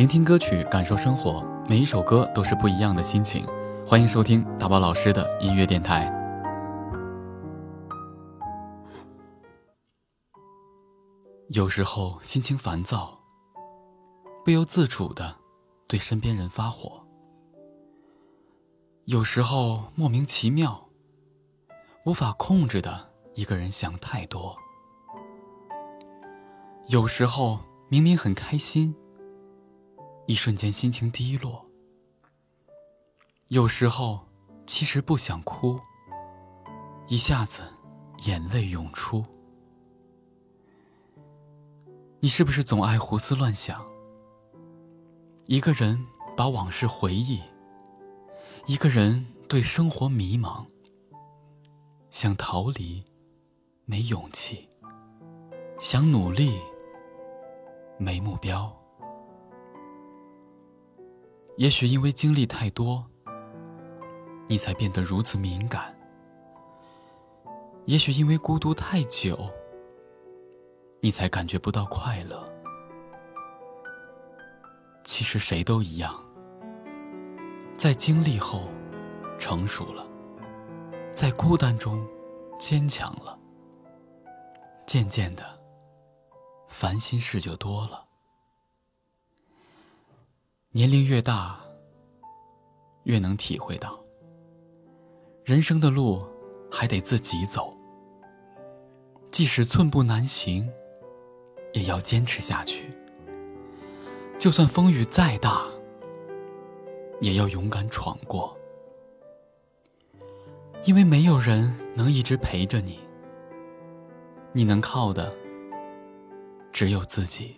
聆听歌曲，感受生活，每一首歌都是不一样的心情。欢迎收听大宝老师的音乐电台。有时候心情烦躁，不由自主的对身边人发火；有时候莫名其妙，无法控制的一个人想太多；有时候明明很开心，一瞬间心情低落；有时候其实不想哭，一下子眼泪涌出。你是不是总爱胡思乱想？一个人把往事回忆，一个人对生活迷茫，想逃离，没勇气；想努力，没目标。也许因为经历太多，你才变得如此敏感；也许因为孤独太久。你才感觉不到快乐。其实谁都一样，在经历后成熟了，在孤单中坚强了，渐渐的，烦心事就多了。年龄越大，越能体会到，人生的路还得自己走，即使寸步难行。也要坚持下去，就算风雨再大，也要勇敢闯过。因为没有人能一直陪着你，你能靠的只有自己。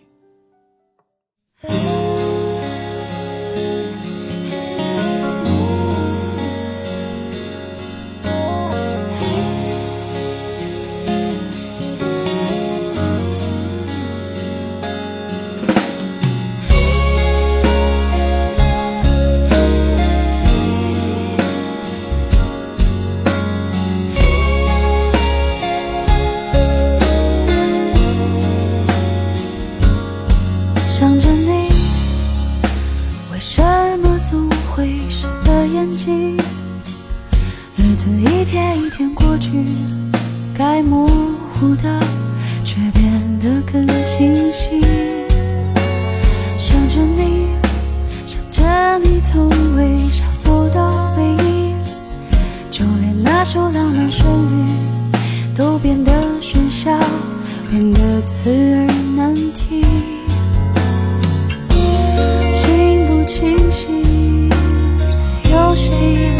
剧该模糊的却变得更清晰。想着你想着你从微笑走到回忆就连那首浪漫旋律都变得喧嚣变得刺耳难听。清不清晰？有谁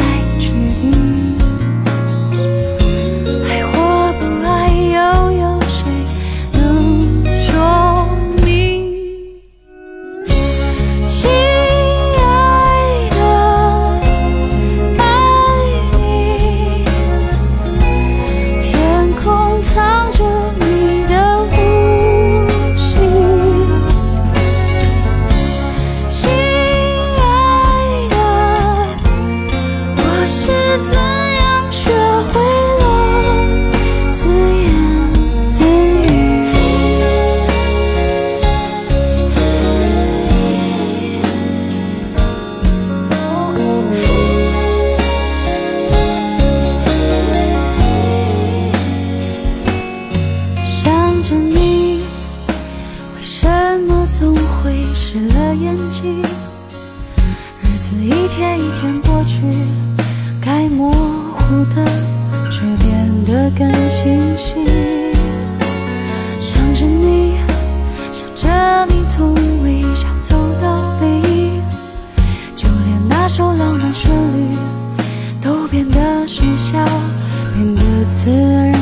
的却变得更清晰，想着你，想着你，从微笑走到你，就连那首浪漫旋律都变得喧嚣，变得刺耳。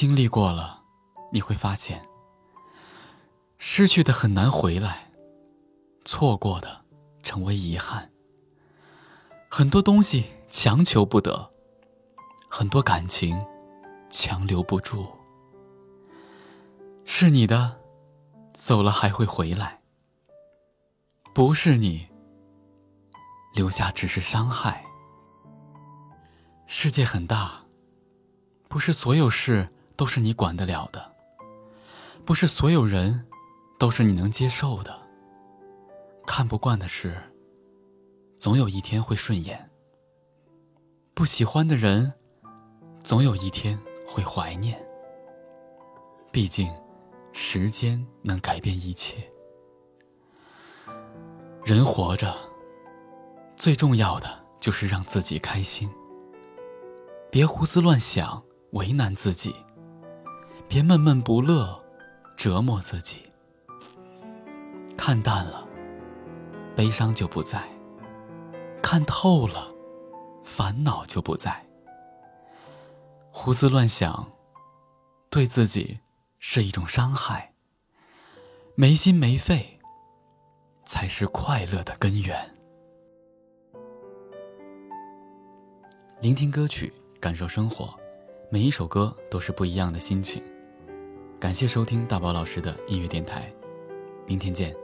经历过了，你会发现，失去的很难回来，错过的成为遗憾。很多东西强求不得，很多感情强留不住。是你的，走了还会回来；不是你，留下只是伤害。世界很大，不是所有事都是你管得了的，不是所有人都是你能接受的。看不惯的事，总有一天会顺眼；不喜欢的人，总有一天会怀念。毕竟，时间能改变一切。人活着，最重要的就是让自己开心。别胡思乱想，为难自己；别闷闷不乐，折磨自己。看淡了，悲伤就不在；看透了，烦恼就不在。胡思乱想，对自己是一种伤害；没心没肺，才是快乐的根源。聆听歌曲。感受生活，每一首歌都是不一样的心情。感谢收听大宝老师的音乐电台，明天见。